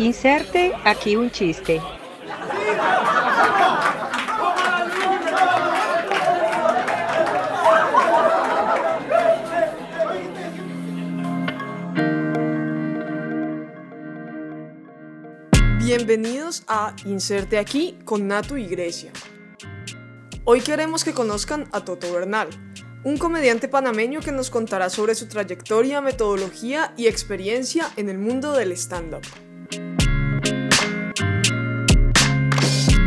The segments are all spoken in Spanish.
Inserte aquí un chiste. Bienvenidos a Inserte aquí con Nato y Grecia. Hoy queremos que conozcan a Toto Bernal, un comediante panameño que nos contará sobre su trayectoria, metodología y experiencia en el mundo del stand-up.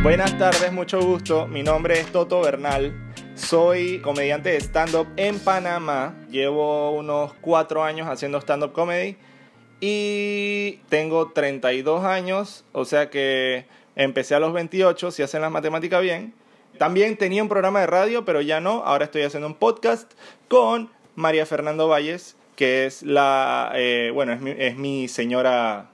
Buenas tardes, mucho gusto. Mi nombre es Toto Bernal. Soy comediante de stand-up en Panamá. Llevo unos cuatro años haciendo stand-up comedy. Y tengo 32 años, o sea que empecé a los 28, si hacen las matemáticas bien. También tenía un programa de radio, pero ya no. Ahora estoy haciendo un podcast con María Fernando Valles, que es la, eh, bueno, es mi, es mi señora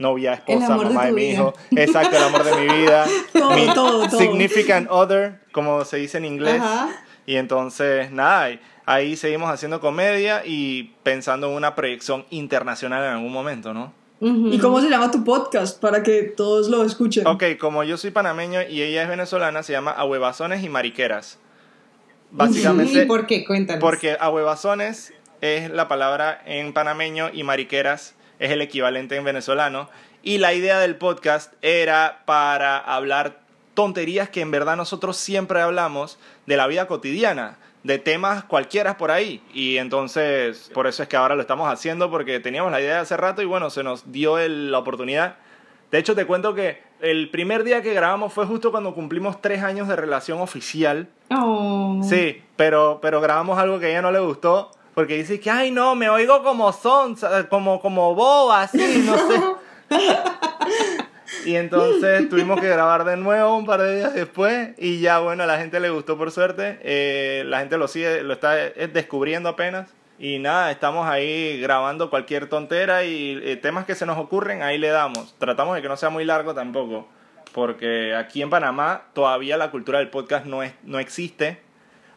novia, esposa, mamá de, mi hijo. Exacto, el amor de mi vida. Todo, mi todo, todo. significant other, como se dice en inglés. Ajá. Y entonces, nada, ahí- ahí seguimos haciendo comedia y pensando en una proyección internacional en algún momento, ¿no? ¿Y cómo se llama tu podcast para que todos lo escuchen? Ok, como yo soy panameño y ella es venezolana, se llama Ahuevazones y Mariqueras. Básicamente, ¿Y por qué? Cuéntanos. porque ahuevazones es la palabra en panameño y mariqueras es el equivalente en venezolano. Y la idea del podcast era para hablar tonterías que en verdad nosotros siempre hablamos de la vida cotidiana, de temas cualquiera por ahí. Y entonces, por eso es que ahora lo estamos haciendo, porque teníamos la idea hace rato y bueno, se nos dio el- la oportunidad. De hecho, te cuento que el primer día que grabamos fue justo cuando cumplimos tres años de relación oficial. Oh. Sí, pero, pero grabamos algo que a ella no le gustó. Porque dice que, ay, no, me oigo como son, como, como boba, así, no sé. Y entonces tuvimos que grabar de nuevo un par de días después. Y ya, bueno, a la gente le gustó por suerte. Eh, la gente lo sigue, lo está eh, descubriendo apenas. Y nada, estamos ahí grabando cualquier tontera y eh, temas que se nos ocurren, ahí le damos. Tratamos de que no sea muy largo tampoco. Porque aquí en Panamá todavía la cultura del podcast no, es, no existe.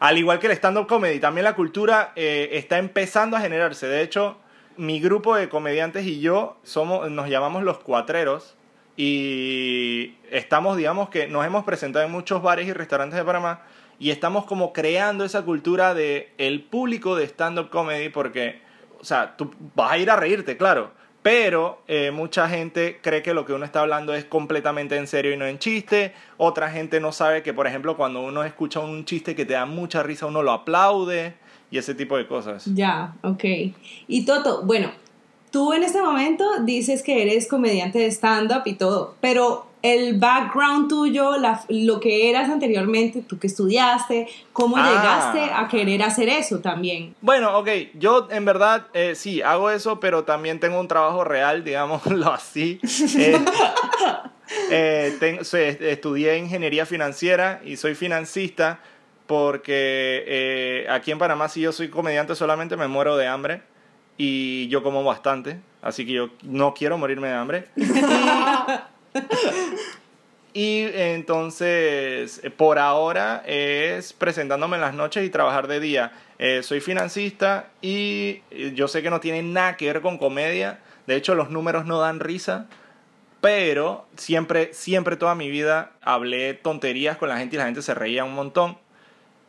Al igual que el stand-up comedy, también la cultura eh, está empezando a generarse. De hecho, mi grupo de comediantes y yo somos, nos llamamos los cuatreros y estamos, digamos que nos hemos presentado en muchos bares y restaurantes de Panamá y estamos como creando esa cultura de el público de stand-up comedy porque, o sea, tú vas a ir a reírte, claro, pero eh, mucha gente cree que lo que uno está hablando es completamente en serio y no en chiste. Otra gente no sabe que, por ejemplo, cuando uno escucha un chiste que te da mucha risa, uno lo aplaude y ese tipo de cosas. Ya, ok. Y Toto, bueno, tú en este momento dices que eres comediante de stand-up y todo, pero el background tuyo, la- lo que eras anteriormente, tú que estudiaste, ¿cómo Ah. llegaste a querer hacer eso también? Bueno, ok, yo en verdad eh, sí, hago eso, pero también tengo un trabajo real, digámoslo así. Eh, eh, soy- estudié ingeniería financiera y soy financista porque eh, aquí en Panamá si yo soy comediante solamente me muero de hambre y yo como bastante, así que yo no quiero morirme de hambre. Y entonces, eh, por ahora es presentándome en las noches y trabajar de día. Eh, soy financista y eh, yo sé que no tiene nada que ver con comedia. De hecho, los números no dan risa. Pero siempre, siempre toda mi vida hablé tonterías con la gente y la gente se reía un montón.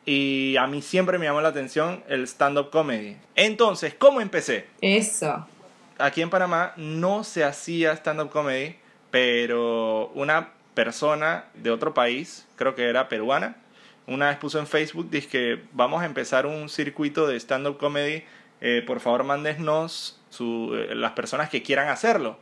Y a mí siempre me llamó la atención el stand-up comedy. Entonces, ¿cómo empecé? Eso. aquí en Panamá no se hacía stand-up comedy, pero una persona de otro país, creo que era peruana, una vez puso en Facebook, dice que vamos a empezar un circuito de stand-up comedy, eh, por favor mándenos su, eh, las personas que quieran hacerlo.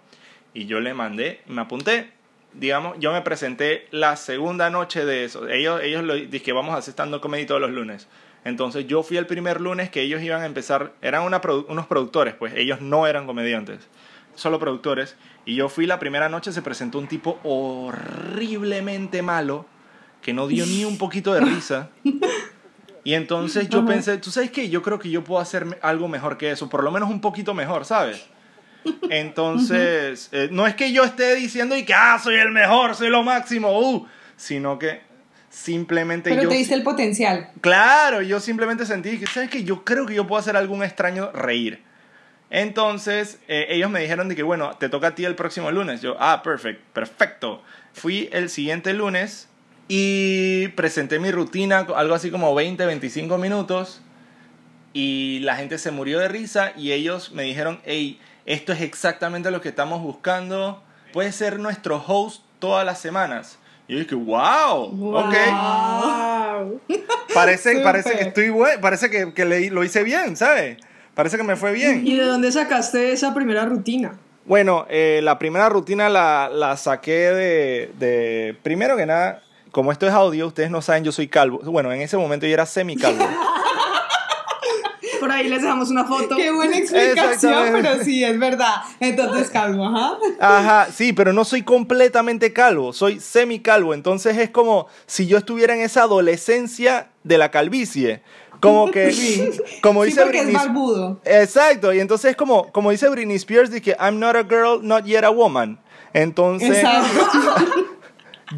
Y yo le mandé, me apunté, digamos, yo me presenté la segunda noche de eso. Ellos, ellos lo que vamos a hacer stand-up comedy todos los lunes. Entonces yo fui el primer lunes que ellos iban a empezar, eran unos productores, pues ellos no eran comediantes, solo productores. Y yo fui la primera noche, se presentó un tipo horriblemente malo, que no dio ni un poquito de risa. Y entonces yo pensé, tú sabes qué, yo creo que yo puedo hacer algo mejor que eso, por lo menos un poquito mejor, ¿sabes? Entonces, eh, no es que yo esté diciendo y que, ah, soy el mejor, soy lo máximo, uh, sino que simplemente Pero yo... te diste el potencial. Claro, yo simplemente sentí que, ¿sabes qué? Yo creo que yo puedo hacer algún extraño reír. Entonces, eh, ellos me dijeron de que, bueno, te toca a ti el próximo lunes. Yo, ah, perfect, perfecto. Fui el siguiente lunes y presenté mi rutina, algo así como 20, 25 minutos. Y la gente se murió de risa y ellos me dijeron, hey, esto es exactamente lo que estamos buscando. Puedes ser nuestro host todas las semanas. Y yo dije, wow, ok. Wow. Parece, Súper. parece que estoy buen, parece que, que le- lo hice bien, ¿sabes? Parece que me fue bien. ¿Y de dónde sacaste esa primera rutina? Bueno, eh, la primera rutina la, la saqué de, de- Primero que nada, como esto es audio, ustedes no saben, yo soy calvo. Bueno, en ese momento yo era semicalvo. Por ahí les dejamos una foto. Qué buena explicación, pero sí, es verdad. Entonces, calmo, ajá. Ajá, sí, pero no soy completamente calvo, soy semicalvo. Entonces es como si yo estuviera en esa adolescencia de la calvicie. Como que, como Sí, dice Britney-. Exacto, y entonces es como, como dice Britney Spears, de que I'm not a girl, not yet a woman. Entonces, Exacto.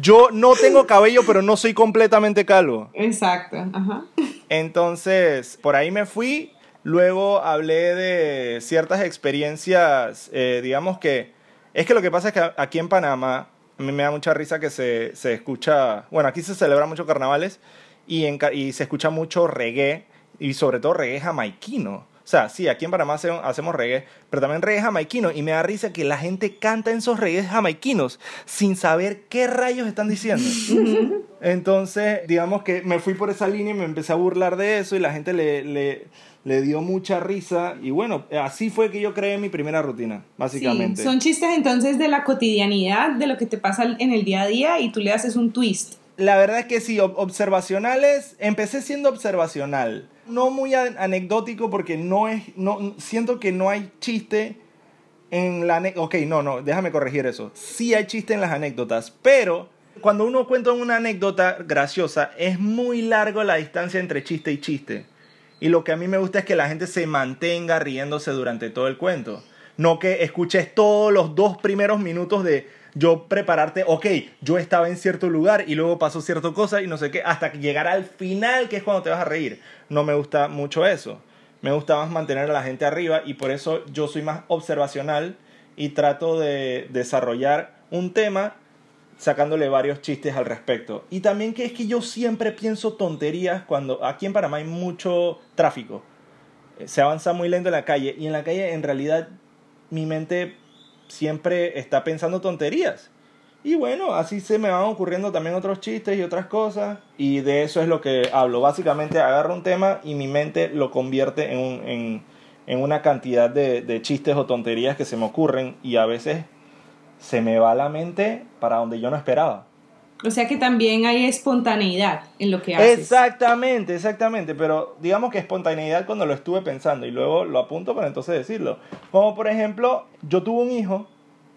yo no tengo cabello, pero no soy completamente calvo. Exacto, ajá. Entonces, por ahí me fui. Luego hablé de ciertas experiencias, eh, digamos que... Es que lo que pasa es que aquí en Panamá, a mí me da mucha risa que se, se escucha... Bueno, aquí se celebran muchos carnavales y, en y se escucha mucho reggae, y sobre todo reggae jamaiquino. O sea, sí, aquí en Panamá hace- hacemos reggae, pero también reggae jamaiquino. Y me da risa que la gente canta en esos reggae jamaiquinos sin saber qué rayos están diciendo. Entonces, digamos que me fui por esa línea y me empecé a burlar de eso y la gente le, le, le dio mucha risa. Y bueno, así fue que yo creé mi primera rutina, básicamente. Sí, son chistes entonces de la cotidianidad, de lo que te pasa en el día a día y tú le haces un twist. La verdad es que sí, ob- observacionales, empecé siendo observacional. No muy anecdótico porque no es, no, siento que no hay chiste en la... Ok, no, no, déjame corregir eso. Sí hay chiste en las anécdotas, pero cuando uno cuenta una anécdota graciosa, es muy largo la distancia entre chiste y chiste. Y lo que a mí me gusta es que la gente se mantenga riéndose durante todo el cuento. No que escuches todos los dos primeros minutos de yo prepararte, ok, yo estaba en cierto lugar y luego pasó cierta cosa y no sé qué, hasta que llegar al final, que es cuando te vas a reír. No me gusta mucho eso. Me gusta más mantener a la gente arriba y por eso yo soy más observacional y trato de desarrollar un tema sacándole varios chistes al respecto. Y también que es que yo siempre pienso tonterías cuando aquí en Panamá hay mucho tráfico. Eh, Se avanza muy lento en la calle y en la calle en realidad mi mente siempre está pensando tonterías. Y bueno, así se me van ocurriendo también otros chistes y otras cosas. Y de eso es lo que hablo. Básicamente agarro un tema y mi mente lo convierte en, en, en una cantidad de, de chistes o tonterías que se me ocurren. Y a veces se me va la mente para donde yo no esperaba. O sea que también hay espontaneidad en lo que haces. Exactamente, exactamente. Pero digamos que espontaneidad cuando lo estuve pensando y luego lo apunto para entonces decirlo. Como por ejemplo, yo tuve un hijo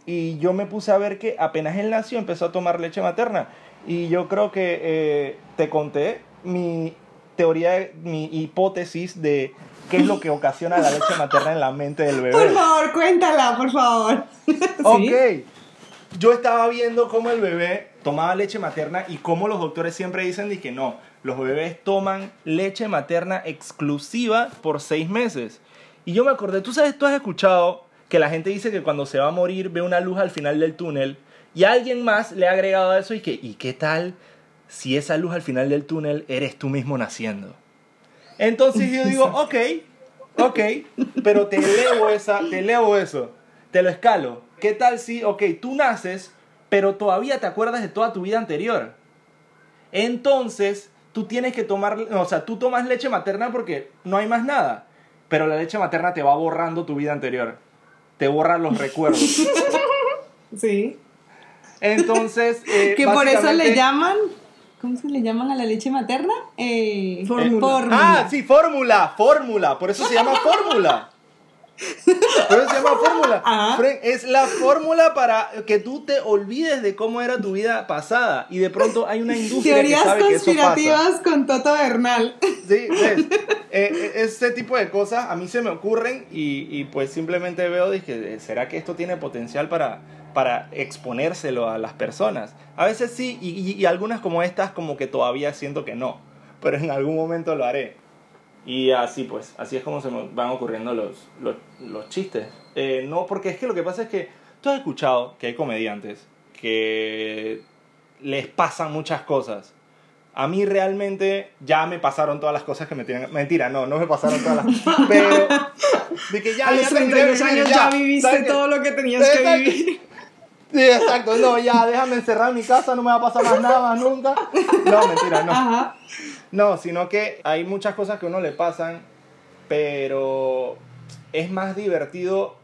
y yo me puse a ver que apenas él nació empezó a tomar leche materna. Y yo creo que eh, te conté mi teoría, mi hipótesis de qué es lo que ocasiona la leche materna en la mente del bebé. Por favor, cuéntala, por favor. Ok. Yo estaba viendo cómo el bebé tomaba leche materna y cómo los doctores siempre dicen de que no, los bebés toman leche materna exclusiva por seis meses. Y yo me acordé, tú sabes, tú has escuchado que la gente dice que cuando se va a morir ve una luz al final del túnel y alguien más le ha agregado a eso y que, ¿y qué tal si esa luz al final del túnel eres tú mismo naciendo? Entonces yo digo, ok, ok, pero te elevo, esa, te elevo eso, te lo escalo. ¿Qué tal si, ok, tú naces, pero todavía te acuerdas de toda tu vida anterior? Entonces, tú tienes que tomar, o sea, tú tomas leche materna porque no hay más nada, pero la leche materna te va borrando tu vida anterior, te borra los recuerdos. Sí. Entonces, eh, Que por eso le llaman. ¿Cómo se le llaman a la leche materna? Eh, Fórmula. Ah, sí, fórmula, fórmula. Por eso se llama fórmula. Por eso se llama fórmula. Ajá. Es la fórmula para que tú te olvides de cómo era tu vida pasada. Y de pronto hay una industria Teorías que sabe que eso pasa. conspirativas con Toto Bernal. Sí, ves. Eh, eh, ese tipo de cosas a mí se me ocurren y, y pues simplemente veo, dije, ¿será que esto tiene potencial para, para exponérselo a las personas? A veces sí, y, y- y algunas como estas como que todavía siento que no, pero en algún momento lo haré. Y así pues, así es como se me van ocurriendo los, los, los chistes. Eh, no, porque es que lo que pasa es que tú has escuchado que hay comediantes que les pasan muchas cosas. A mí realmente ya me pasaron todas las cosas que me tienen... Mentira, no, no me pasaron todas las... Pero... De que ya, A los ya terminé de 32 vivir, años ya viviste ¿sabes qué? todo lo que tenías que Exacto. vivir. Sí, exacto. No, ya, déjame encerrar en mi casa, no me va a pasar más nada más nunca. No, mentira, no. Ajá. No, sino que hay muchas cosas que a uno le pasan, pero es más divertido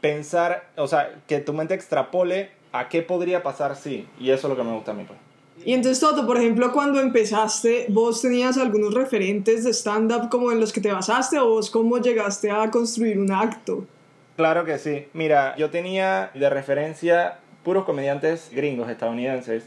pensar, o sea, que tu mente extrapole a qué podría pasar si. Y eso es lo que me gusta a mí, pues. Y entonces, Toto, por ejemplo, cuando empezaste, ¿vos tenías algunos referentes de stand-up como en los que te basaste o vos cómo llegaste a construir un acto? Claro que sí. Mira, yo tenía de referencia puros comediantes gringos, estadounidenses,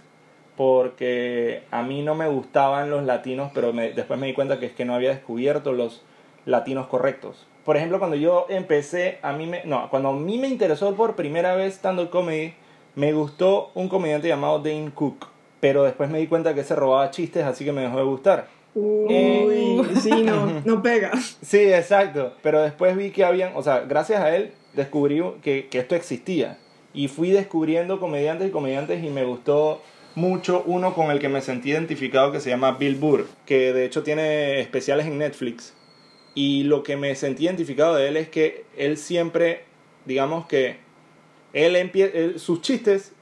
porque a mí no me gustaban los latinos, pero me- después me di cuenta que es que no había descubierto los latinos correctos. Por ejemplo, cuando yo empecé, a mí me, no, cuando a mí me interesó por primera vez stand-up comedy, me gustó un comediante llamado Dane Cook, pero después me di cuenta que se robaba chistes, así que me dejó de gustar. Uy, Eh. sí, no, no pega. Sí, exacto. Pero después vi que habían, o sea, gracias a él descubrí que, que esto existía. Y fui descubriendo comediantes y comediantes y me gustó mucho uno con el que me sentí identificado que se llama Bill Burr, que de hecho tiene especiales en Netflix. Y lo que me sentí identificado de él es que él siempre, digamos que, él él- sus chistes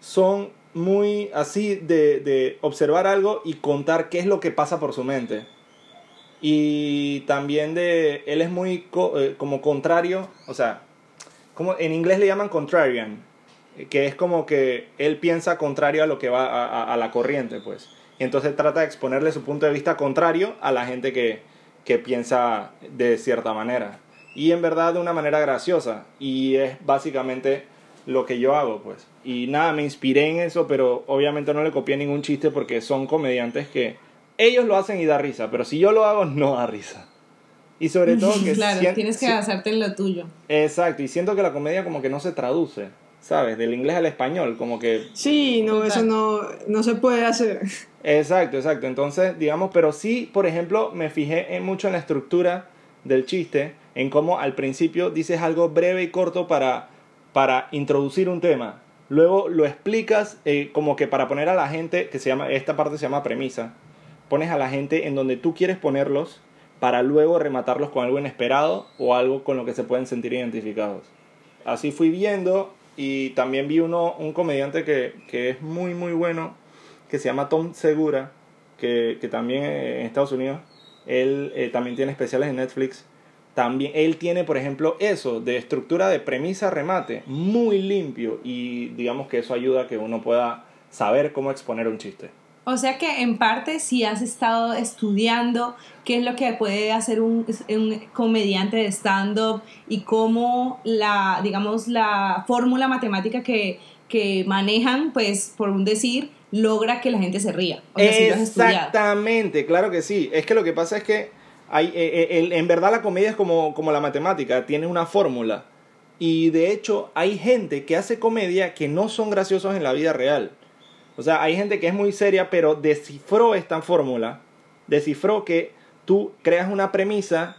son muy así de, de observar algo y contar qué es lo que pasa por su mente. Y también de, él es muy eh, como contrario, o sea, como en inglés le llaman contrarian, que es como que él piensa contrario a lo que va a, a- a la corriente, pues. Y entonces trata de exponerle su punto de vista contrario a la gente que, que piensa de cierta manera. Y en verdad de una manera graciosa. Y es básicamente lo que yo hago, pues. Y nada, me inspiré en eso, pero obviamente no le copié ningún chiste porque son comediantes que ellos lo hacen y da risa, pero si yo lo hago no da risa. Y sobre todo que Claro, tienes que basarte en lo tuyo. Exacto, y siento que la comedia como que no se traduce, ¿sabes? Del inglés al español, como que... Sí, no, eso no, no se puede hacer. Exacto, exacto. Entonces, digamos, pero sí, por ejemplo, me fijé en mucho en la estructura del chiste, en cómo al principio dices algo breve y corto para, para introducir un tema. Luego lo explicas eh, como que para poner a la gente, que se llama, esta parte se llama premisa, pones a la gente en donde tú quieres ponerlos para luego rematarlos con algo inesperado o algo con lo que se pueden sentir identificados. Así fui viendo y también vi uno, un comediante que, que es muy muy bueno, que se llama Tom Segura, que, que también eh, en Estados Unidos, él eh, también tiene especiales en Netflix. También él tiene, por ejemplo, eso de estructura de premisa remate, muy limpio y digamos que eso ayuda a que uno pueda saber cómo exponer un chiste. O sea que en parte si has estado estudiando qué es lo que puede hacer un, un comediante de stand-up y cómo la, digamos, la fórmula matemática que, que manejan, pues por un decir, logra que la gente se ría. Exactamente, claro que sí. Es que lo que pasa es que hay, eh, eh, en verdad la comedia es como, como la matemática, tiene una fórmula. Y de hecho hay gente que hace comedia que no son graciosos en la vida real. O sea, hay gente que es muy seria, pero descifró esta fórmula. Descifró que tú creas una premisa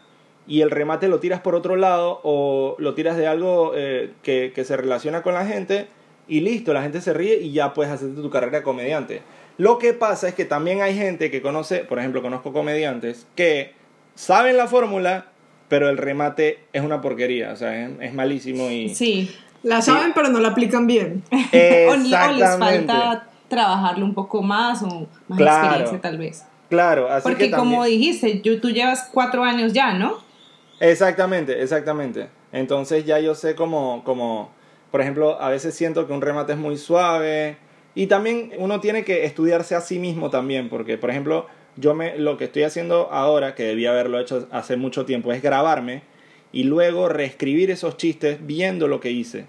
y el remate lo tiras por otro lado o lo tiras de algo eh, que, que se relaciona con la gente y listo, la gente se ríe y ya puedes hacerte tu carrera de comediante. Lo que pasa es que también hay gente que conoce, por ejemplo, conozco comediantes que saben la fórmula, pero el remate es una porquería, o sea, es, es malísimo y... Sí. La saben, pero no la aplican bien. O, ni- o les Exactamente. falta trabajarlo un poco más o más Claro. experiencia tal vez. Claro, así Porque que también... como dijiste, yo, tú llevas cuatro años ya, ¿no? Exactamente, exactamente. Entonces ya yo sé como, como, por ejemplo, a veces siento que un remate es muy suave y también uno tiene que estudiarse a sí mismo también, porque por ejemplo, yo me, lo que estoy haciendo ahora, que debía haberlo hecho hace mucho tiempo, es grabarme y luego reescribir esos chistes viendo lo que hice.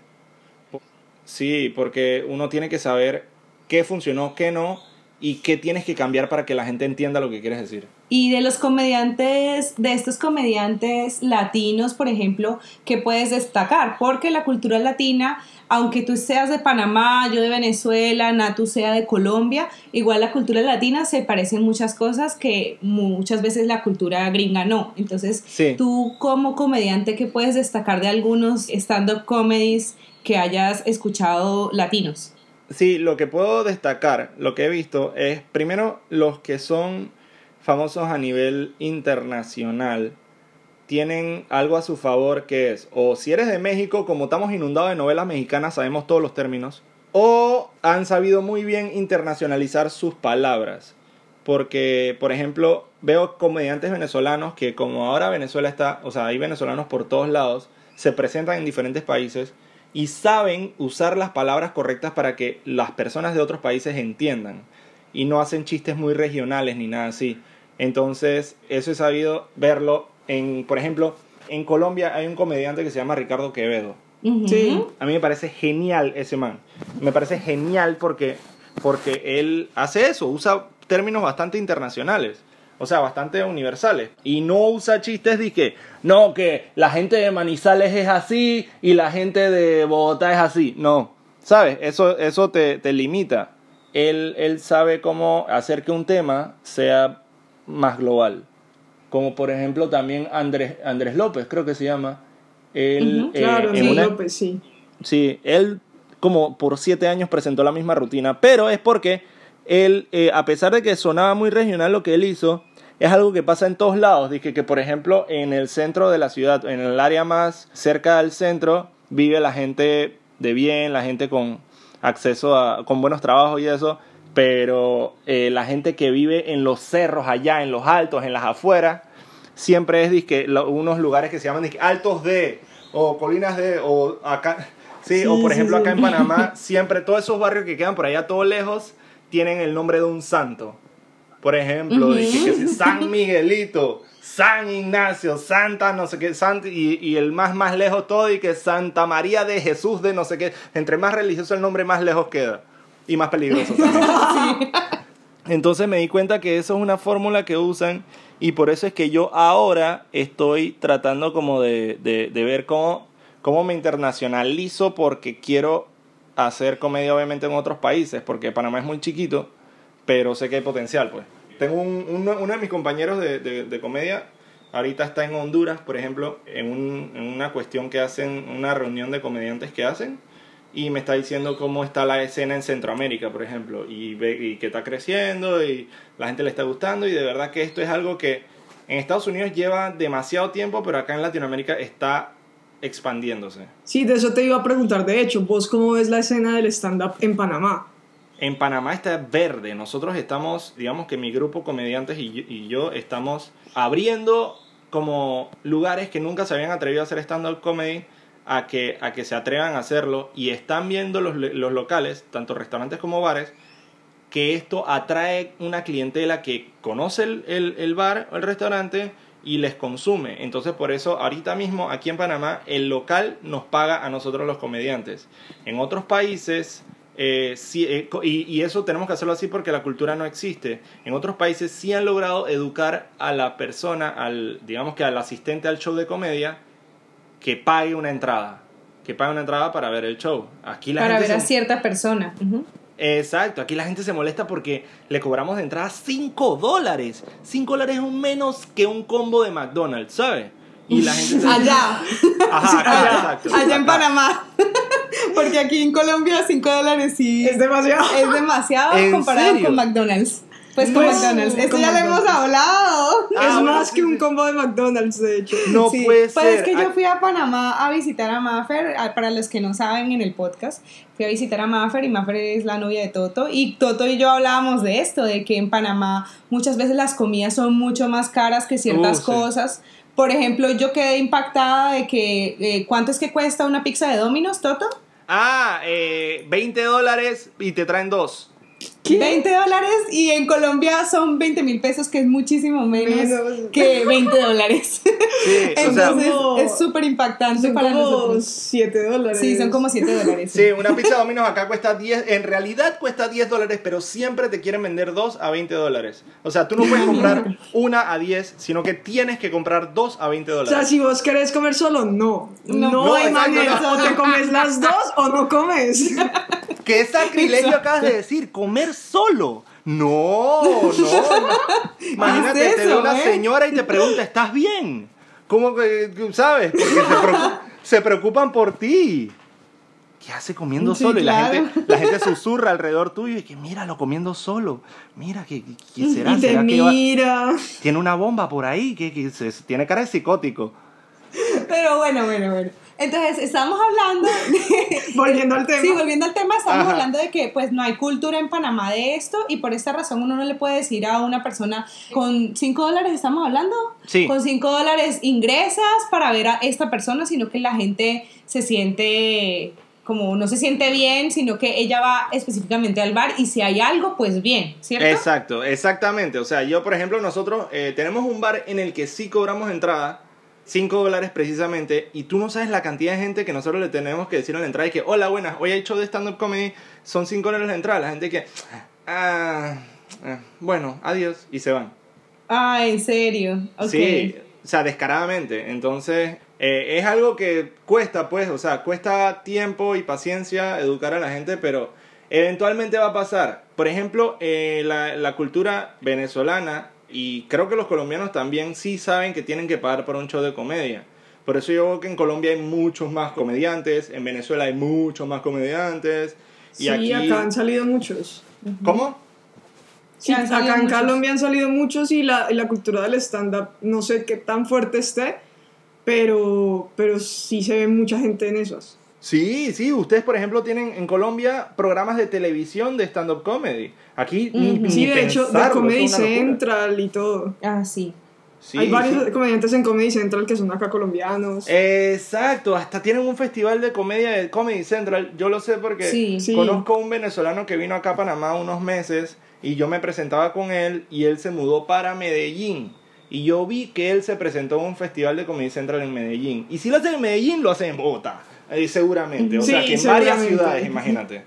Sí, porque uno tiene que saber qué funcionó, qué no, y qué tienes que cambiar para que la gente entienda lo que quieres decir. Y de los comediantes, de estos comediantes latinos, por ejemplo, ¿qué puedes destacar? Porque la cultura latina, aunque tú seas de Panamá, yo de Venezuela, Natu sea de Colombia, igual la cultura latina se parece en muchas cosas que muchas veces la cultura gringa no. Entonces, Sí. tú como comediante, ¿qué puedes destacar de algunos stand-up comedies que hayas escuchado latinos? Sí, lo que puedo destacar, lo que he visto es, primero, los que son famosos a nivel internacional tienen algo a su favor que es, o si eres de México, como estamos inundados de novelas mexicanas, sabemos todos los términos, o han sabido muy bien internacionalizar sus palabras. Porque, por ejemplo, veo comediantes venezolanos que como ahora Venezuela está, o sea, hay venezolanos por todos lados, se presentan en diferentes países y saben usar las palabras correctas para que las personas de otros países entiendan. Y no hacen chistes muy regionales ni nada así. Entonces, eso he sabido verlo en, por ejemplo, en Colombia hay un comediante que se llama Ricardo Quevedo. Sí. A mí me parece genial ese man. Me parece genial porque, porque él hace eso, usa términos bastante internacionales. O sea, bastante universales. Y no usa chistes de que, no, que la gente de Manizales es así y la gente de Bogotá es así. No, ¿sabes? Eso, eso te, te limita. Él, él sabe cómo hacer que un tema sea más global. Como por ejemplo también Andrés, Andrés López, creo que se llama. Él, eh, Claro, Andrés una- López, sí. Sí, él como por siete años presentó la misma rutina, pero es porque él, eh, a pesar de que sonaba muy regional lo que él hizo, es algo que pasa en todos lados. Dije que, por ejemplo, en el centro de la ciudad, en el área más cerca del centro, vive la gente de bien, la gente con acceso a, con buenos trabajos y eso, pero eh, la gente que vive en los cerros allá, en los altos, en las afueras, siempre es dizque, lo- unos lugares que se llaman altos de, o colinas de, o acá, sí, Sí, o por sí, ejemplo sí. acá en Panamá, siempre todos esos barrios que quedan por allá todo lejos tienen el nombre de un santo. Por ejemplo, que San Miguelito, San Ignacio, Santa, no sé qué, Sant- y, y el más más lejos todo y que Santa María de Jesús de no sé qué. Entre más religioso el nombre, más lejos queda. Y más peligroso también. Entonces me di cuenta que eso es una fórmula que usan y por eso es que yo ahora estoy tratando como de, de, de ver cómo, cómo me internacionalizo porque quiero hacer comedia obviamente en otros países porque Panamá es muy chiquito, pero sé que hay potencial pues. Tengo un, uno, de mis compañeros de, de, de comedia, ahorita está en Honduras, por ejemplo, en, un, en una cuestión que hacen, una reunión de comediantes que hacen y me está diciendo cómo está la escena en Centroamérica, por ejemplo, y, ve, y que está creciendo y la gente le está gustando y de verdad que esto es algo que en Estados Unidos lleva demasiado tiempo, pero acá en Latinoamérica está expandiéndose. Sí, de eso te iba a preguntar. De hecho, ¿vos cómo ves la escena del stand-up en Panamá? En Panamá está verde. Nosotros estamos, digamos que mi grupo comediantes y yo, estamos abriendo como lugares que nunca se habían atrevido a hacer stand-up comedy a que, a que se atrevan a hacerlo y están viendo los, los locales, tanto restaurantes como bares, que esto atrae una clientela que conoce el, el, el bar o el restaurante y les consume. Entonces por eso ahorita mismo aquí en Panamá el local nos paga a nosotros los comediantes. En otros países... Eh, sí, eh, y, y eso tenemos que hacerlo así porque la cultura no existe. En otros países sí han logrado educar a la persona, al, digamos que al asistente al show de comedia, que pague una entrada. Que pague una entrada para ver el show. Aquí la Para gente ver a se- cierta persona. Ujú. Exacto, aquí la gente se molesta porque le cobramos de entrada 5 dólares. 5 dólares es menos que un combo de McDonald's, ¿sabes? Y la gente se... Allá. Ajá, acá, allá, exacto. allá en. Panamá. Porque aquí en Colombia 5 dólares sí Es demasiado. es demasiado ¿En comparado serio? con McDonald's. Pues con Pues, McDonald's. Esto con ya lo hemos hablado. Ah, es bueno, más que un combo de McDonald's, de hecho. No Sí, puede pues ser. es que yo Ah, fui a Panamá a visitar a Maffer, para los que no saben en el podcast, fui a visitar a Maffer y Maffer es la novia de Toto y Toto y yo hablábamos de esto, de que en Panamá muchas veces las comidas son mucho más caras que ciertas Uh, sí. cosas. Por ejemplo, yo quedé impactada de que, eh, ¿cuánto es que cuesta una pizza de Domino's, Toto? Ah, eh, 20 dólares y te traen dos. ¿Qué? 20 dólares y en Colombia son 20 mil pesos, que es muchísimo menos, Menos. que 20 dólares. Sí, o sea, Entonces es súper impactante Son para como nosotros. 7 dólares. Sí, son como 7 dólares. Sí, una pizza Domino's acá cuesta 10, en realidad cuesta 10 dólares, pero siempre te quieren vender 2 a 20 dólares. O sea, tú no puedes comprar una a 10, sino que tienes que comprar 2 a 20 O sea, dólares. si vos querés comer solo, no. No, No, no, hay manera. no. O te comes las dos o no comes. ¿Qué sacrilegio acabas de decir? ¿Comer solo? No, no. Imagínate, es te ve eso, una eh? señora y te pregunta, ¿estás bien? ¿Cómo que, sabes? Porque se, preocup- se preocupan por ti. ¿Qué hace comiendo Sí, solo? Y la claro. gente, la gente susurra alrededor tuyo y que míralo comiendo solo. Mira, ¿qué, qué será? y te ¿Será que va- mira. tiene una bomba por ahí? que que tiene cara de psicótico. Pero bueno, bueno, bueno. Entonces, estamos hablando de... Volviendo al tema. Sí, volviendo al tema, estamos Ajá. hablando de que pues no hay cultura en Panamá de esto y por esta razón uno no le puede decir a una persona con 5 dólares, ¿estamos hablando? Sí. Con 5 dólares ingresas para ver a esta persona, sino que la gente se siente como no se siente bien, sino que ella va específicamente al bar y si hay algo, pues bien, ¿cierto? Exacto, exactamente. O sea, yo, por ejemplo, nosotros eh, tenemos un bar en el que sí cobramos entrada, 5 dólares precisamente, y tú no sabes la cantidad de gente que nosotros le tenemos que decir a la entrada y que, hola, buenas, hoy hay show de stand-up comedy, son 5 dólares la entrada. La gente que, ah, ah, bueno, adiós, y se van. Ah, en serio. Ok. Sí, o sea, descaradamente. Entonces, eh, es algo que cuesta, pues, o sea, cuesta tiempo y paciencia educar a la gente, pero eventualmente va a pasar. Por ejemplo, eh, la, la cultura venezolana, y creo que los colombianos también sí saben que tienen que pagar por un show de comedia. Por eso yo veo que en Colombia hay muchos más comediantes, en Venezuela hay muchos más comediantes. Y Sí, aquí... acá han salido muchos. ¿Cómo? Sí, salido acá en muchos. Colombia han salido muchos y la, y la cultura del stand-up no sé qué tan fuerte esté, pero, pero sí se ve mucha gente en esas. Sí, sí, ustedes por ejemplo tienen en Colombia programas de televisión de stand-up comedy. Aquí ni Sí, de hecho, de Comedy. Central y todo. Ah, sí. Sí, Hay varios sí. comediantes en Comedy Central que son acá colombianos. Exacto, hasta tienen un festival de comedia de Comedy Central. Yo lo sé porque Sí. Sí. conozco a un venezolano que vino acá a Panamá unos meses y yo me presentaba con él y él se mudó para Medellín. Y yo vi que él se presentó en un festival de Comedy Central en Medellín. Y si lo hacen en Medellín, lo hacen en Bogotá. Seguramente. O Sí, sea, que en varias ciudades, imagínate.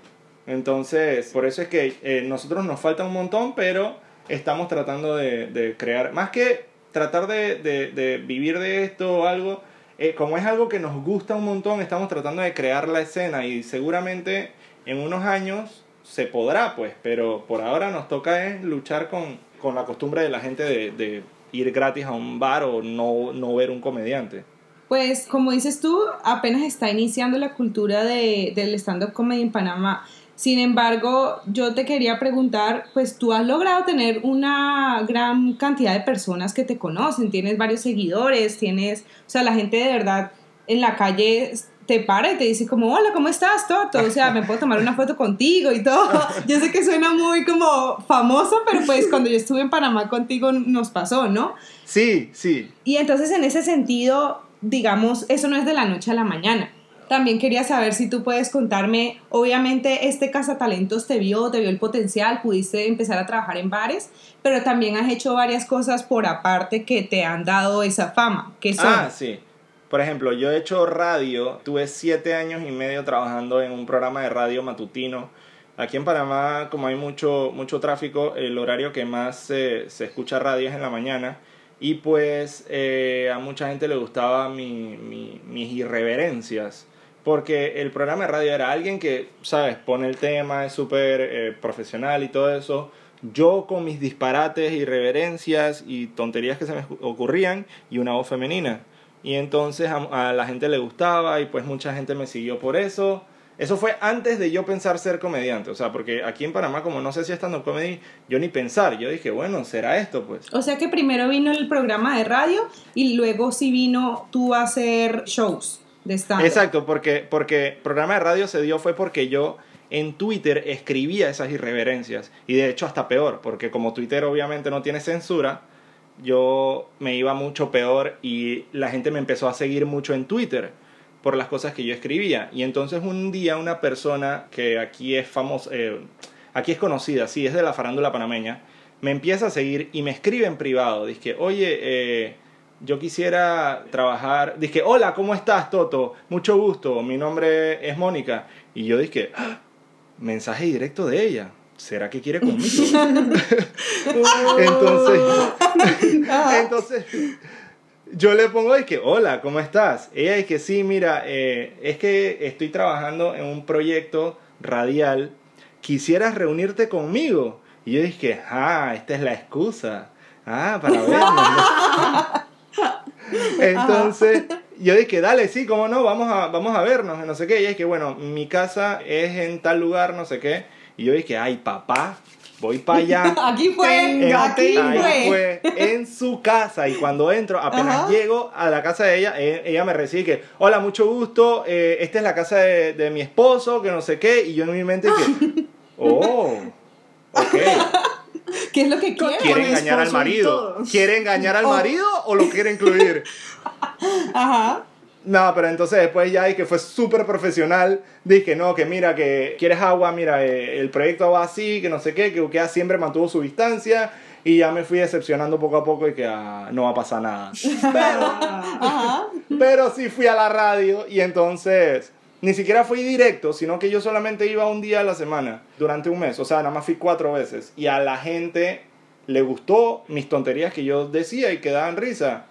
Entonces, por eso es que eh, nosotros nos falta un montón, pero estamos tratando de, de crear, más que tratar de, de- de vivir de esto o algo, eh, como es algo que nos gusta un montón, estamos tratando de crear la escena y seguramente en unos años se podrá, pues, pero por ahora nos toca es luchar con, con la costumbre de la gente de, de ir gratis a un bar o no, no ver un comediante. Pues como dices tú, apenas está iniciando la cultura de, del stand-up comedy en Panamá. Sin embargo, yo te quería preguntar, pues tú has logrado tener una gran cantidad de personas que te conocen, tienes varios seguidores, tienes, o sea, la gente de verdad en la calle te para y te dice como, hola, ¿cómo estás, Toto? O sea, me puedo tomar una foto contigo y todo. Yo sé que suena muy como famoso, pero pues cuando yo estuve en Panamá contigo nos pasó, ¿no? Sí, sí. Y entonces en ese sentido, digamos, eso no es de la noche a la mañana. También quería saber si tú puedes contarme, obviamente este cazatalentos te vio, te vio el potencial, pudiste empezar a trabajar en bares, pero también has hecho varias cosas por aparte que te han dado esa fama. ¿Qué son? Ah, sí. Por ejemplo, yo he hecho radio, tuve siete años y medio trabajando en un programa de radio matutino. Aquí en Panamá, como hay mucho, mucho tráfico, el horario que más se, se escucha radio es en la mañana. Y pues eh, a mucha gente le gustaba mi, mi- mis irreverencias. Porque el programa de radio era alguien que, ¿sabes? Pone el tema, es súper eh, profesional y todo eso. Yo con mis disparates, irreverencias y tonterías que se me ocurrían y una voz femenina. Y entonces a la gente le gustaba y pues mucha gente me siguió por eso. Eso fue antes de yo pensar ser comediante. O sea, porque aquí en Panamá, como no sé si estando comedy, yo ni pensar. Yo dije, bueno, será esto pues. O sea que primero vino el programa de radio y luego sí vino tú a hacer shows de stand Exacto, porque, porque programa de radio se dio fue porque yo en Twitter escribía esas irreverencias. Y de hecho hasta peor, porque como Twitter obviamente no tiene censura, yo me iba mucho peor y la gente me empezó a seguir mucho en Twitter por las cosas que yo escribía. Y entonces un día una persona que aquí es famosa, eh, aquí es conocida, sí, es de la farándula panameña, me empieza a seguir y me escribe en privado, dice, oye, eh, yo quisiera trabajar, dije, hola, ¿cómo estás, Toto? Mucho gusto, mi nombre es Mónica. Y yo dije, ¡Ah! mensaje directo de ella. ¿Será que quiere conmigo? entonces, entonces, yo le pongo, que hola, ¿cómo estás? Ella dice, sí, mira, eh, es que estoy trabajando en un proyecto radial, ¿quisieras reunirte conmigo? Y yo dije, ah, esta es la excusa. Ah, para vernos. Entonces, yo dije, dale, sí, cómo no, vamos a, vamos a vernos, no sé qué. Y es que, bueno, mi casa es en tal lugar, no sé qué. Y yo dije, ay, papá, voy para allá. Aquí fue, aquí fue. En su casa. Y cuando entro, apenas llego a la casa de ella, e, ella, me recibe que, hola, mucho gusto, eh, esta es la casa de, de, mi esposo, que no sé qué. Y yo en mi mente que, oh, ok. ¿Qué es lo que quiere? ¿Quiere engañar al marido? ¿Quiere engañar al oh. marido o lo quiere incluir? Ajá. No, pero entonces después ya y que fue súper profesional, dije, no, que mira, que quieres agua, mira, eh, el proyecto va así, que no sé qué, que Ukea siempre mantuvo su distancia y ya me fui decepcionando poco a poco y que ah, no va a pasar nada. Pero, pero sí fui a la radio y entonces ni siquiera fui directo, sino que yo solamente iba un día a la semana durante un mes. O sea, nada más fui cuatro veces. Y a la gente le gustó mis tonterías que yo decía y que daban risa.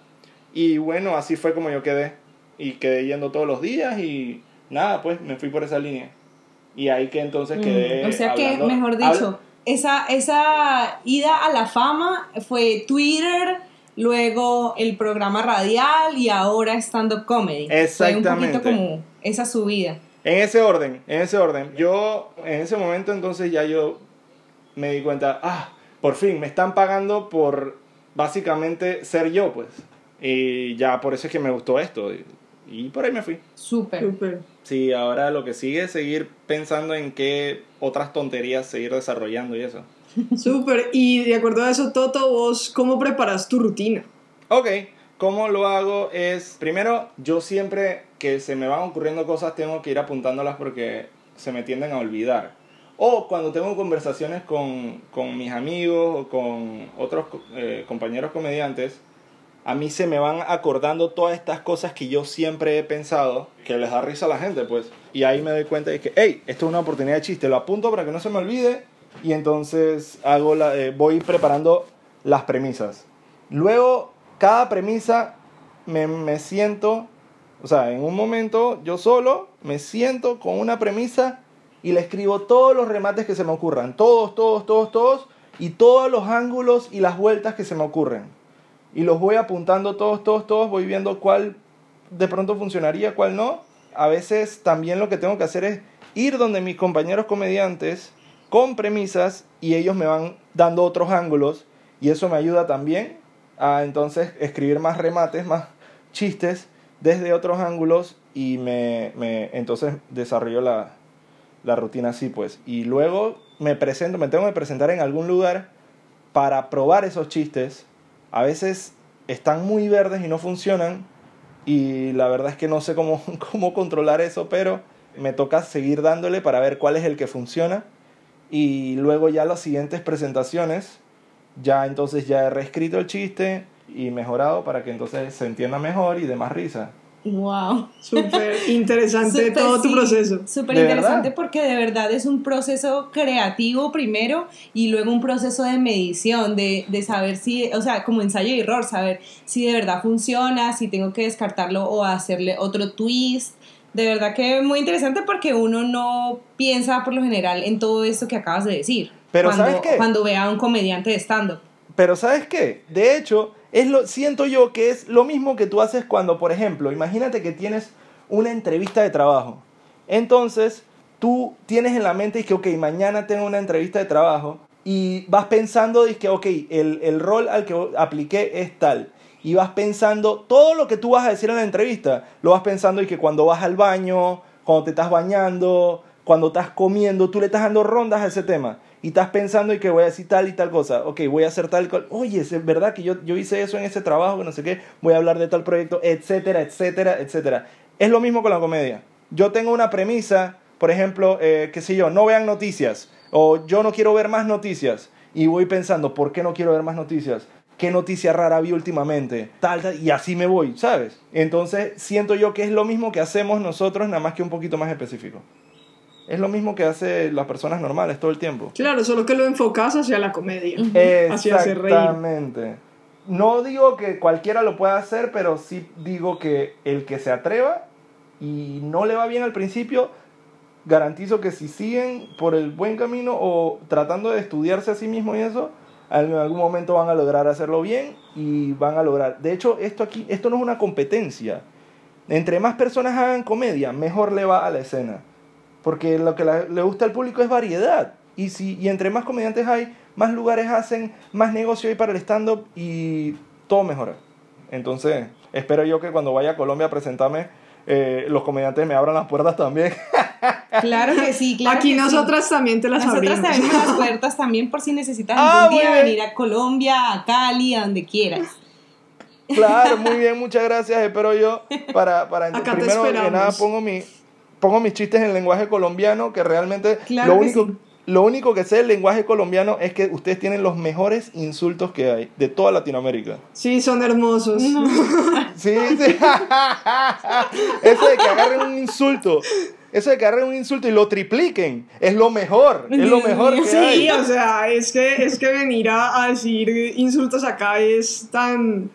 Y bueno, así fue como yo quedé. Y quedé yendo todos los días y nada, pues me fui por esa línea. Y ahí que entonces mm, quedé. o sea que, mejor dicho, esa, esa ida a la fama fue Twitter luego el programa radial y ahora stand-up comedy. Exactamente. Fue un poquito como esa subida. En ese orden, en ese orden. Yo, en ese momento entonces ya yo me di cuenta, ah, por fin, me están pagando por básicamente ser yo, pues. Y ya por eso es que me gustó esto. Y por ahí me fui. Súper. Sí, ahora lo que sigue es seguir pensando en qué otras tonterías seguir desarrollando y eso. Súper. Y de acuerdo a eso, Toto, vos, ¿cómo preparas tu rutina? Ok, ¿cómo lo hago? Es, primero, yo siempre que se me van ocurriendo cosas tengo que ir apuntándolas porque se me tienden a olvidar. O cuando tengo conversaciones con, con mis amigos o con otros eh, compañeros comediantes, a mí se me van acordando todas estas cosas que yo siempre he pensado, que les da risa a la gente, pues. Y ahí me doy cuenta de que, hey, esto es una oportunidad de chiste, lo apunto para que no se me olvide y entonces hago la, eh, voy preparando las premisas. Luego, cada premisa me, me siento, o sea, en un momento yo solo me siento con una premisa y le escribo todos los remates que se me ocurran, todos, todos, todos, todos, y todos los ángulos y las vueltas que se me ocurren. Y los voy apuntando todos, todos, todos, voy viendo cuál de pronto funcionaría, cuál no. A veces también lo que tengo que hacer es ir donde mis compañeros comediantes con premisas y ellos me van dando otros ángulos y eso me ayuda también a entonces escribir más remates, más chistes desde otros ángulos y me, me entonces desarrollo la, la rutina así pues. Y luego me presento, me tengo que presentar en algún lugar para probar esos chistes. A veces están muy verdes y no funcionan y la verdad es que no sé cómo, cómo controlar eso, pero me toca seguir dándole para ver cuál es el que funciona y luego ya las siguientes presentaciones, ya entonces ya he reescrito el chiste y mejorado para que entonces se entienda mejor y de más risa. Wow. Súper interesante todo tu proceso. Súper interesante porque de verdad es un proceso creativo primero y luego un proceso de medición, de, de, saber si, o sea, como ensayo y error, saber si de verdad funciona, si tengo que descartarlo o hacerle otro twist de verdad que es muy interesante porque uno no piensa por lo general en todo esto que acabas de decir. Pero cuando, ¿sabes qué? Cuando ve a un comediante de stand-up. Pero ¿sabes qué? De hecho, es lo, siento yo que es lo mismo que tú haces cuando, por ejemplo, imagínate que tienes una entrevista de trabajo. Entonces, tú tienes en la mente y que, ok, mañana tengo una entrevista de trabajo y vas pensando, que, ok, el, el rol al que apliqué es tal y vas pensando todo lo que tú vas a decir en la entrevista, lo vas pensando y que cuando vas al baño, cuando te estás bañando, cuando estás comiendo, tú le estás dando rondas a ese tema y estás pensando y que voy a decir tal y tal cosa, ok, voy a hacer tal, cual, oye, es verdad que yo, yo hice eso en ese trabajo, que no sé qué, voy a hablar de tal proyecto, etcétera, etcétera, etcétera. Es lo mismo con la comedia. Yo tengo una premisa, por ejemplo, eh, qué sé yo, no vean noticias. O yo no quiero ver más noticias. Y voy pensando, ¿por qué no quiero ver más noticias? ¿Qué noticia rara vi últimamente? Tal, tal, y así me voy, ¿sabes? Entonces siento yo que es lo mismo que hacemos nosotros, nada más que un poquito más específico. Es lo mismo que hacen las personas normales todo el tiempo. Claro, solo que lo enfocas hacia la comedia. Hacia hacer reír. Exactamente. No digo que cualquiera lo pueda hacer, pero sí digo que el que se atreva y no le va bien al principio, garantizo que si siguen por el buen camino o tratando de estudiarse a sí mismo y eso, en algún momento van a lograr hacerlo bien y van a lograr. De hecho, esto aquí, esto no es una competencia. Entre más personas hagan comedia, mejor le va a la escena. Porque lo que la- le gusta al público es variedad. Y, si, y entre más comediantes hay, más lugares hacen, más negocio hay para el stand-up y todo mejora. Entonces, espero yo que cuando vaya a Colombia a presentarme, eh, los comediantes me abran las puertas también. Claro que sí, claro Aquí que sí. nosotras también te las Nosotras abrimos. te abrimos las puertas también por si necesitas Ah, algún día bien. venir a Colombia, a Cali, a donde quieras. Claro, muy bien, muchas gracias. Espero yo para, para Acá te primero que esperamos. nada pongo mi pongo mis chistes en lenguaje colombiano que realmente Claro lo que único sí. lo único que sé del lenguaje colombiano es que ustedes tienen los mejores insultos que hay de toda Latinoamérica. Sí, son hermosos. Sí, sí. Eso de que agarren un insulto, eso de que agarren un insulto y lo tripliquen, es lo mejor, es lo mejor que Sí, hay. o sea, es que, es que venir a, a decir insultos acá es tan,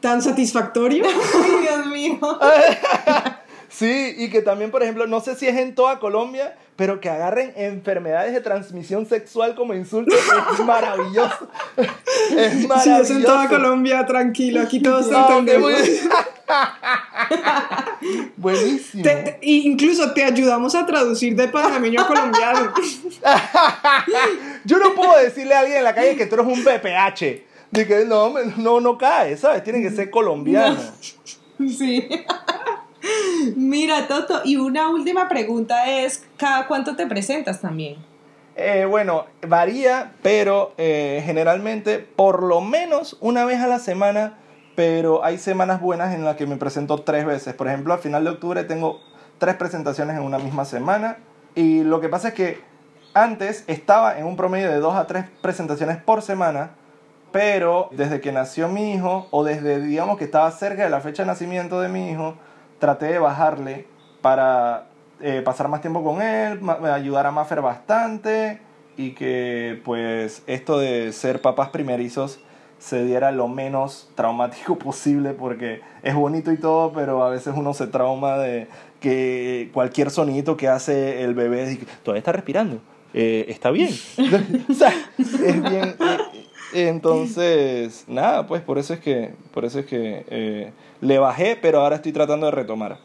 tan satisfactorio. Ay, Dios mío. Sí, y que también, por ejemplo, no sé si es en toda Colombia, pero que agarren enfermedades de transmisión sexual como insulto es maravilloso. Es Sí, maravilloso. es en toda Colombia, tranquilo, aquí todos ok, entendemos. muy. Buenísimo. Te- incluso te ayudamos a traducir de panameño a colombiano. Yo no puedo decirle a alguien en la calle que tú eres un BPH. De que no, no, no cae, ¿sabes? Tiene que ser colombiano. Sí. Mira, Toto, y una última pregunta es, ¿cada cuánto te presentas también? Eh, bueno, varía, pero eh, generalmente por lo menos una vez a la semana, pero hay semanas buenas en las que me presento tres veces. Por ejemplo, a final de octubre tengo tres presentaciones en una misma semana. Y lo que pasa es que antes estaba en un promedio de dos a tres presentaciones por semana, pero desde que nació mi hijo, o desde, digamos, que estaba cerca de la fecha de nacimiento de mi hijo, traté de bajarle para eh, pasar más tiempo con él, ayudar a Maffer bastante y que pues esto de ser papás primerizos se diera lo menos traumático posible porque es bonito y todo, pero a veces uno se trauma de que cualquier sonidito que hace el bebé, todavía está respirando, eh, está bien. o sea, es bien... entonces, nada, pues por eso es que, por eso es que eh, le bajé, pero ahora estoy tratando de retomar.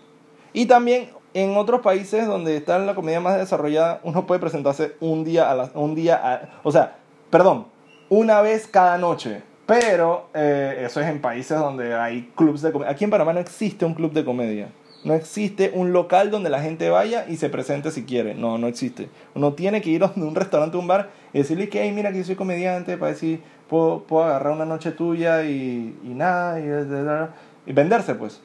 Y también en otros países donde está la comedia más desarrollada, uno puede presentarse un día a la, un día a- o sea, perdón, una vez cada noche. Pero eh, eso es en países donde hay clubs de comedia. Aquí en Panamá no existe un club de comedia. No existe un local donde la gente vaya y se presente si quiere. No, no existe. Uno tiene que ir a un restaurante, un bar y decirle que, hey, mira que yo soy comediante, para decir, puedo, puedo agarrar una noche tuya y, y nada, y, y venderse pues.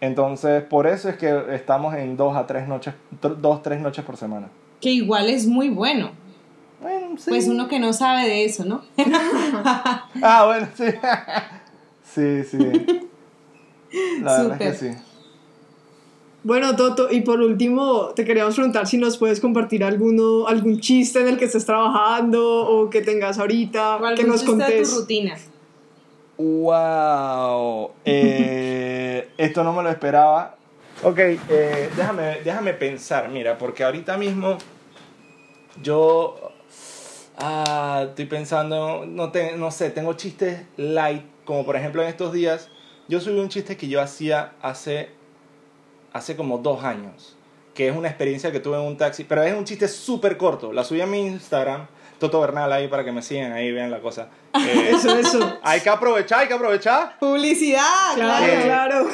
Entonces, por eso es que estamos en dos a tres noches, dos, tres noches por semana. Que igual es muy bueno. Bueno, sí. Pues uno que no sabe de eso, ¿no? Ah, bueno, sí. sí, sí. La verdad es que sí. Bueno, Toto, y por último, te queríamos preguntar si nos puedes compartir alguno, algún chiste en el que estés trabajando o que tengas ahorita, ¿Cuál que nos chiste de tu contes. rutina? Wow. Eh, esto no me lo esperaba. Ok, eh, déjame, déjame pensar, mira, porque ahorita mismo yo ah, estoy pensando, no, te- no sé, tengo chistes light, como por ejemplo en estos días, yo subí un chiste que yo hacía hace, hace como dos años, que es una experiencia que tuve en un taxi, pero es un chiste súper corto, la subí a mi Instagram, Toto Bernal ahí para que me sigan ahí, vean la cosa. Eh, Eso, eso. hay que aprovechar, hay que aprovechar. Publicidad, Claro, Eh, claro.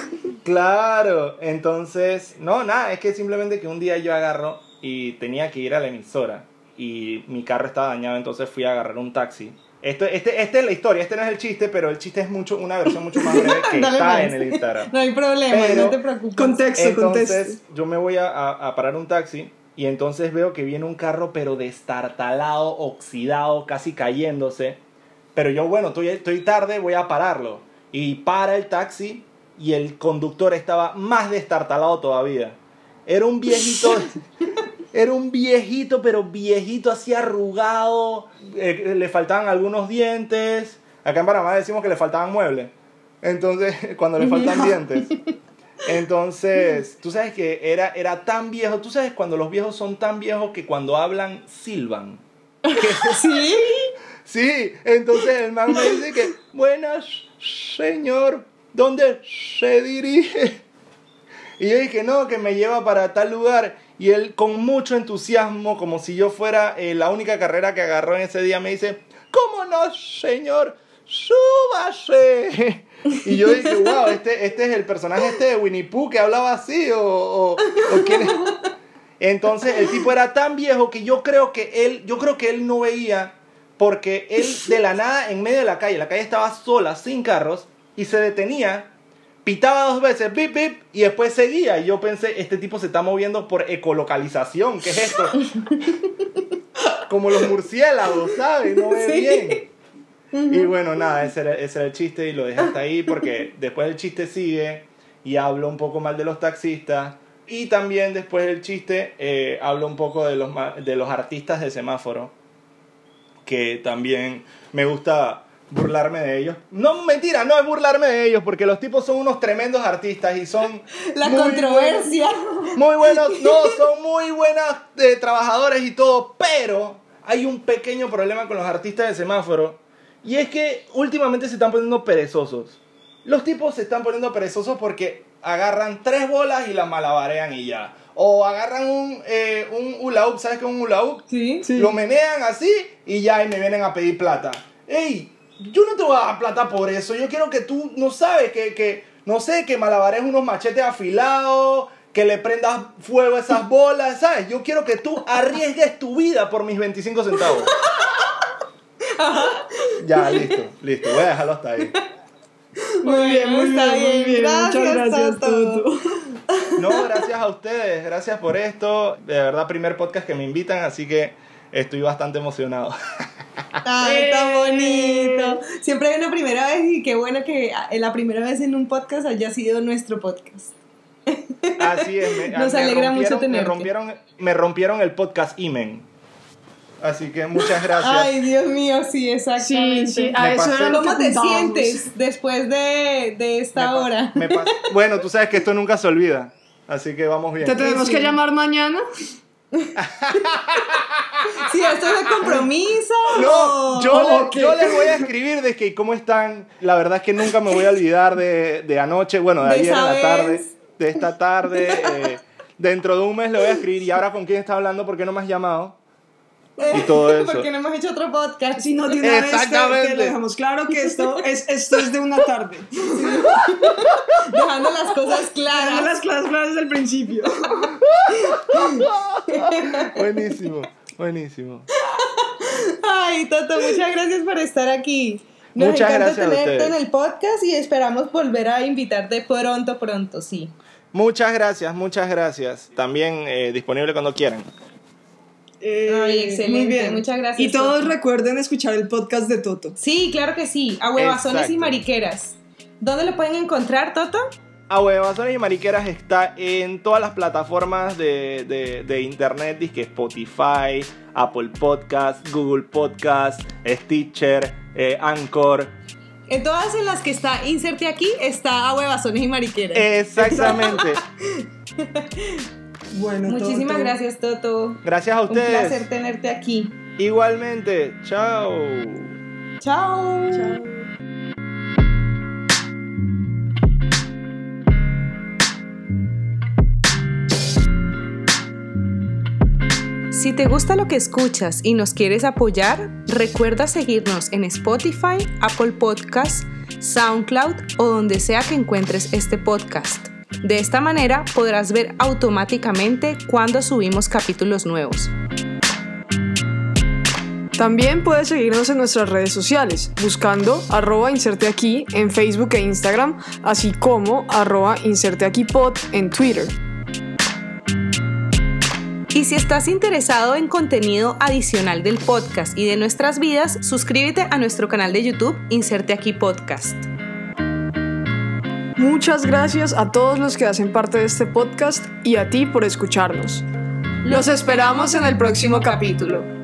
Claro, entonces, no, nada, es que simplemente que un día yo agarro y tenía que ir a la emisora y mi carro estaba dañado, entonces fui a agarrar un taxi. Esto, este, esta es la historia, este no es el chiste, pero el chiste es mucho, una versión mucho más breve que Dale, está pues. en el Instagram. No hay problema, Pero- no te preocupes. Contexto, Entonces contexto. yo me voy a, a- a parar un taxi y entonces veo que viene un carro pero destartalado, oxidado, casi cayéndose. Pero yo, bueno, estoy, estoy tarde, voy a pararlo. Y para el taxi y el conductor estaba más destartalado todavía. Era un viejito, era un viejito, pero viejito así arrugado, eh, le faltaban algunos dientes. Acá en Panamá decimos que le faltaban muebles. Entonces, cuando le faltan dientes. Entonces, tú sabes que era, era tan viejo, tú sabes cuando los viejos son tan viejos que cuando hablan silban. ¿Sí? Sí, entonces el man me dice que, buenas, señor, ¿dónde se dirige? Y yo dije, no, que me lleva para tal lugar. Y él con mucho entusiasmo, como si yo fuera eh, la única carrera que agarró en ese día, me dice, ¿cómo no, señor? ¡Súbase! Y yo dije, wow, este, este es el personaje este de Winnie Pooh que hablaba así, o, o? Entonces el tipo era tan viejo que yo creo que él, yo creo que él no veía porque él de la nada en medio de la calle, la calle estaba sola, sin carros, y se detenía, pitaba dos veces, bip, bip, y después seguía. Y yo pensé, este tipo se está moviendo por ecolocalización, ¿qué es esto? Como los murciélagos, ¿sabes? No ve Sí. bien. Y bueno, nada, ese era, ese era el chiste y lo dejé hasta ahí porque después el chiste sigue y hablo un poco mal de los taxistas. Y también después del chiste eh, hablo un poco de los, de los artistas de semáforo, que también me gusta burlarme de ellos. No, mentira, no es burlarme de ellos, porque los tipos son unos tremendos artistas y son... La muy controversia. buenos- muy buenos, no, son muy buenas eh, trabajadores y todo, pero hay un pequeño problema con los artistas de semáforo, y es que últimamente se están poniendo perezosos. Los tipos se están poniendo perezosos porque agarran tres bolas y las malabarean y ya. O agarran un, eh, un hula hoop, ¿sabes qué es un hula hoop? Sí. Lo menean así y ya y me vienen a pedir plata. ¡Ey! Yo no te voy a dar plata por eso. Yo quiero que tú, no sabes, que, que no sé, que malabares unos machetes afilados, que le prendas fuego a esas bolas, ¿sabes? Yo quiero que tú arriesgues tu vida por mis 25 centavos. ya, listo, listo. Voy a dejarlo hasta ahí. Muy bien, muy Está bien, muy bien. Gracias, Muchas gracias. Toto. No, gracias a ustedes, gracias por esto. De verdad, primer podcast que me invitan, así que estoy bastante emocionado. Ay, tan bonito. Siempre hay una primera vez y qué bueno que ah, la primera vez en un podcast haya sido nuestro podcast. Así es, me, Nos me alegra mucho rompieron, me rompieron, me rompieron el podcast Imen. Así que muchas gracias. Ay, Dios mío, sí, exactamente. Sí, sí, a eso lo ¿Cómo te sientes después de, de esta Me hora? bueno, tú sabes que esto nunca se olvida. Así que vamos bien. ¿Te tenemos Sí. que llamar mañana? Sí, esto es de compromiso. No, yo, le- yo les voy a escribir de que cómo están. La verdad es que nunca me voy a olvidar de, de anoche, bueno, de, De ayer en la tarde, de esta tarde. eh, dentro de un mes le voy a escribir y ahora con quién está hablando, ¿por qué no me has llamado? Y todo eso. Porque no hemos hecho otro podcast. Si no, de una vez te, Exactamente. te lo dejamos claro que esto es, esto es de una tarde. Dejando las cosas claras. las clases clases del principio. Buenísimo, buenísimo. Ay, Toto, muchas gracias por estar aquí. Nos Muchas encanta gracias a tenerte ustedes. en el podcast y esperamos volver a invitarte pronto, pronto, sí. Muchas gracias, muchas gracias. También eh, disponible cuando quieran. Eh, Ay, excelente, muy bien. muchas gracias, Y todos Toto. recuerden escuchar el podcast de Toto. Sí, claro que sí. A huevazones y mariqueras. ¿Dónde lo pueden encontrar, Toto? A Huevazones y Mariqueras está en todas las plataformas de, de, de internet, disque Spotify, Apple Podcast, Google Podcast, Stitcher, eh, Anchor. En todas en las que está inserte aquí está a huevazones y mariqueras. Exactamente. Bueno, Muchísimas Toto. gracias, Toto. Gracias a Un placer ustedes. tenerte aquí. Igualmente. Chao. Chao. Si te gusta lo que escuchas y nos quieres apoyar, recuerda seguirnos en Spotify, Apple Podcasts, SoundCloud o donde sea que encuentres este podcast. De esta manera podrás ver automáticamente cuando subimos capítulos nuevos. También puedes seguirnos en nuestras redes sociales, buscando arroba inserte aquí en Facebook e Instagram, así como arroba inserte aquí pod en Twitter. Y si estás interesado en contenido adicional del podcast y de nuestras vidas, suscríbete a nuestro canal de YouTube Inserte aquí Podcast. Muchas gracias a todos los que hacen parte de este podcast y a ti por escucharnos. Los esperamos en el próximo capítulo.